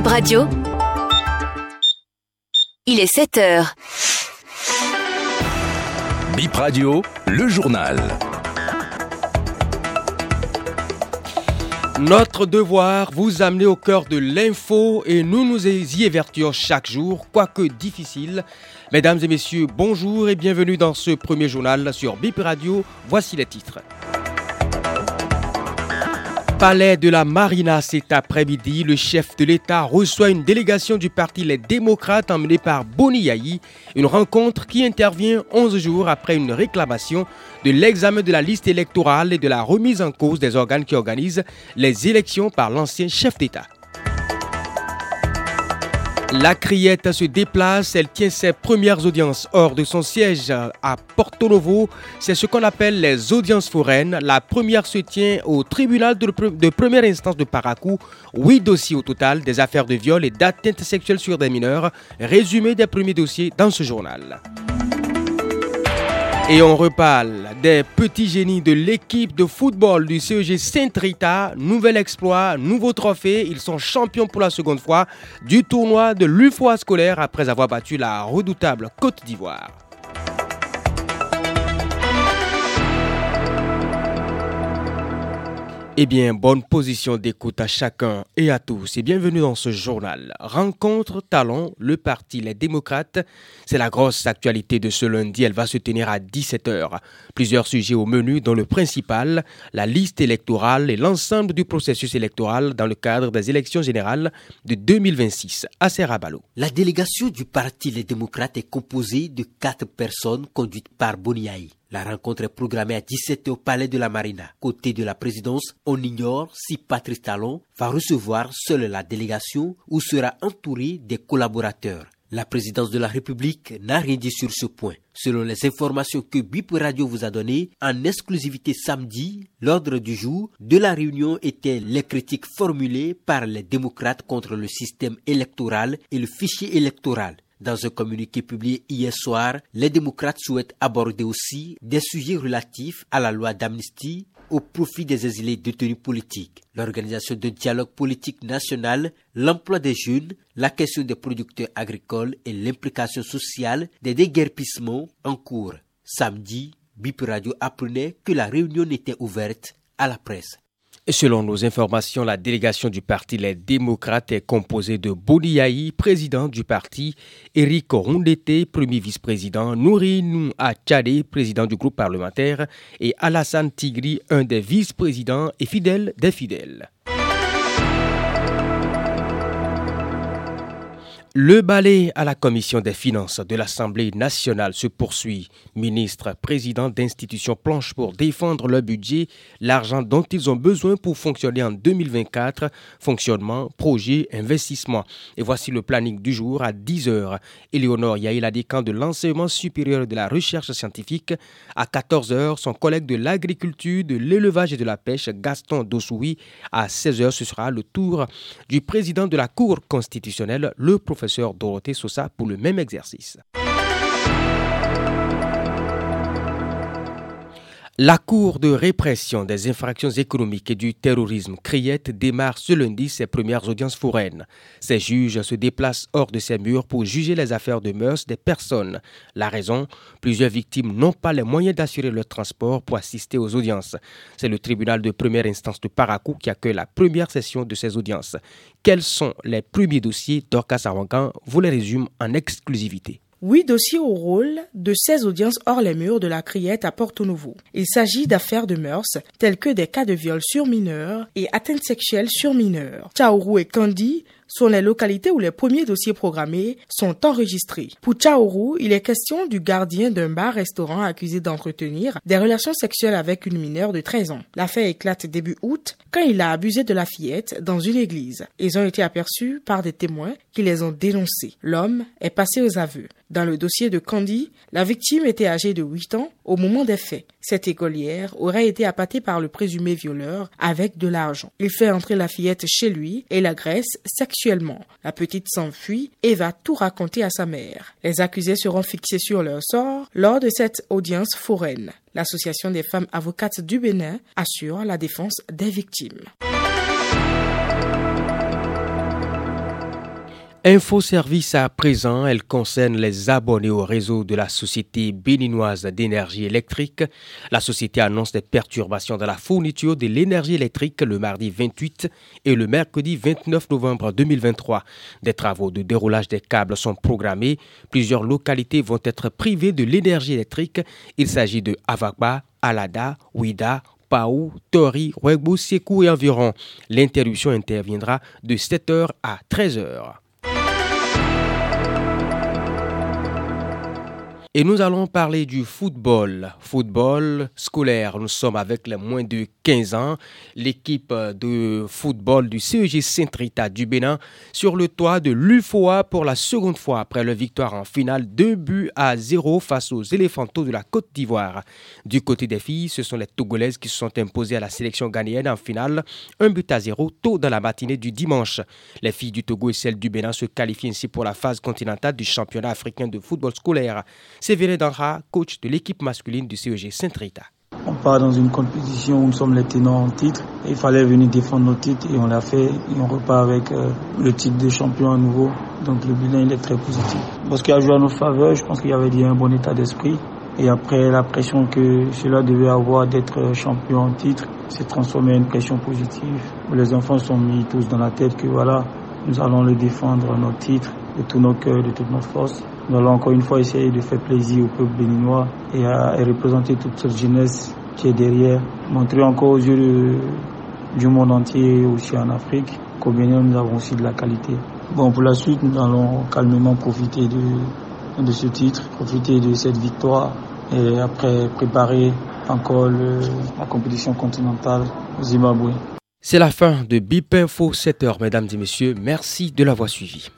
Bip Radio. Il est 7 heures. Bip Radio, le journal. Notre devoir, vous amener au cœur de l'info et nous nous y évertuons chaque jour, quoique difficile. Mesdames et messieurs, bonjour et bienvenue dans ce premier journal sur Bip Radio. Voici les titres. Palais de la Marina cet après-midi, le chef de l'État reçoit une délégation du parti Les Démocrates emmenée par Boni Yahi, une rencontre qui intervient 11 jours après une réclamation de l'examen de la liste électorale et de la remise en cause des organes qui organisent les élections par l'ancien chef d'État. La criette se déplace, elle tient ses premières audiences hors de son siège à Porto Novo. C'est ce qu'on appelle les audiences foraines. La première se tient au tribunal de, première instance de Paracou. Huit dossiers au total, des affaires de viol et d'atteinte sexuelle sur des mineurs. Résumé des premiers dossiers dans ce journal. Et on reparle des petits génies de l'équipe de football du CEG Saint-Rita. Nouvel exploit, nouveau trophée. Ils sont champions pour la seconde fois du tournoi de l'UFOA scolaire après avoir battu la redoutable Côte d'Ivoire. Eh bien, bonne position d'écoute à chacun et à tous et bienvenue dans ce journal. Rencontre Talon, le parti Les Démocrates. C'est la grosse actualité de ce lundi. Elle va se tenir à 17h. Plusieurs sujets au menu, dont le principal, la liste électorale et l'ensemble du processus électoral dans le cadre des élections générales de 2026 à Serrabalo. La délégation du parti Les Démocrates est composée de quatre personnes conduites par Boniaï. La rencontre est programmée à 17h au Palais de la Marina. Côté de la présidence, on ignore si Patrice Talon va recevoir seule la délégation ou sera entouré des collaborateurs. La présidence de la République n'a rien dit sur ce point. Selon les informations que BIP Radio vous a données, en exclusivité samedi, l'ordre du jour de la réunion était les critiques formulées par les démocrates contre le système électoral et le fichier électoral. Dans un communiqué publié hier soir, les démocrates souhaitent aborder aussi des sujets relatifs à la loi d'amnistie au profit des exilés détenus politiques, l'organisation de dialogue politique national, l'emploi des jeunes, la question des producteurs agricoles et l'implication sociale des déguerpissements en cours. Samedi, BIP Radio apprenait que la réunion n'était ouverte à la presse. Selon nos informations, la délégation du parti Les Démocrates est composée de Boniaï, président du parti, Eric Rondete, premier vice-président, Nourinou Achade, président du groupe parlementaire, et Alassane Tigri, un des vice-présidents et fidèles des fidèles. Le balai à la commission des finances de l'Assemblée nationale se poursuit. Ministre, président d'institutions planchent pour défendre le budget, l'argent dont ils ont besoin pour fonctionner en 2024, fonctionnement, projet, investissement. Et voici le planning du jour à 10h. Éléonore Yaïla Décan de l'enseignement supérieur de la recherche scientifique. À 14h, son collègue de l'agriculture, de l'élevage et de la pêche, Gaston Dossoui. À 16h, ce sera le tour du président de la Cour constitutionnelle, le professeur professeur Dorothée Sosa pour le même exercice. La Cour de répression des infractions économiques et du terrorisme Criette démarre ce lundi ses premières audiences foraines. Ces juges se déplacent hors de ses murs pour juger les affaires de mœurs des personnes. La raison Plusieurs victimes n'ont pas les moyens d'assurer leur transport pour assister aux audiences. C'est le tribunal de première instance de Paracou qui accueille la première session de ces audiences. Quels sont les premiers dossiers Dorcas Arwangan vous les résume en exclusivité. Huit dossiers au rôle de 16 audiences hors les murs de la Criette à Porto Novo. Il s'agit d'affaires de mœurs telles que des cas de viol sur mineurs et atteintes sexuelles sur mineurs. Chaourou et Candy sont les localités où les premiers dossiers programmés sont enregistrés. Pour Chaoru, il est question du gardien d'un bar-restaurant accusé d'entretenir des relations sexuelles avec une mineure de 13 ans. L'affaire éclate début août quand il a abusé de la fillette dans une église. Ils ont été aperçus par des témoins qui les ont dénoncés. L'homme est passé aux aveux. Dans le dossier de Candy, la victime était âgée de 8 ans au moment des faits. Cette écolière aurait été appâtée par le présumé violeur avec de l'argent. Il fait entrer la fillette chez lui et l'agresse sexuellement. La petite s'enfuit et va tout raconter à sa mère. Les accusés seront fixés sur leur sort lors de cette audience foraine. L'association des femmes avocates du Bénin assure la défense des victimes. Info service à présent, elle concerne les abonnés au réseau de la Société béninoise d'énergie électrique. La société annonce des perturbations dans la fourniture de l'énergie électrique le mardi 28 et le mercredi 29 novembre 2023. Des travaux de déroulage des câbles sont programmés. Plusieurs localités vont être privées de l'énergie électrique. Il s'agit de Avakba, Alada, Ouida, Paou, Tori, Wegbo, Sekou et environ. L'interruption interviendra de 7h à 13h. Et nous allons parler du football. Football scolaire. Nous sommes avec les moins de 15 ans. L'équipe de football du CEG Saint-Rita du Bénin sur le toit de l'UFOA pour la seconde fois après leur victoire en finale 2 buts à 0 face aux éléphantaux de la Côte d'Ivoire. Du côté des filles, ce sont les Togolaises qui se sont imposées à la sélection ghanéenne en finale, un but à 0 tôt dans la matinée du dimanche. Les filles du Togo et celles du Bénin se qualifient ainsi pour la phase continentale du championnat africain de football scolaire. C'est Danra, coach de l'équipe masculine du CEG Saint-Rita. On part dans une compétition où nous sommes les tenants en titre. Il fallait venir défendre nos titres et on l'a fait. Et on repart avec euh, le titre de champion à nouveau. Donc le bilan il est très positif. Parce qu'il a joué à nos faveurs, je pense qu'il y avait un bon état d'esprit. Et après la pression que cela devait avoir d'être champion en titre, s'est transformé en une pression positive. Les enfants sont mis tous dans la tête que voilà, nous allons le défendre notre titre de tous nos cœurs, de toutes nos forces. Nous allons encore une fois essayer de faire plaisir au peuple béninois et à représenter toute cette jeunesse qui est derrière. Montrer encore aux yeux du monde entier, aussi en Afrique, qu'au Bénin, nous avons aussi de la qualité. Bon, pour la suite, nous allons calmement profiter de, ce titre, profiter de cette victoire et après préparer encore la compétition continentale au Zimbabwe. C'est la fin de BIP Info 7h, mesdames et messieurs. Merci de l'avoir suivi.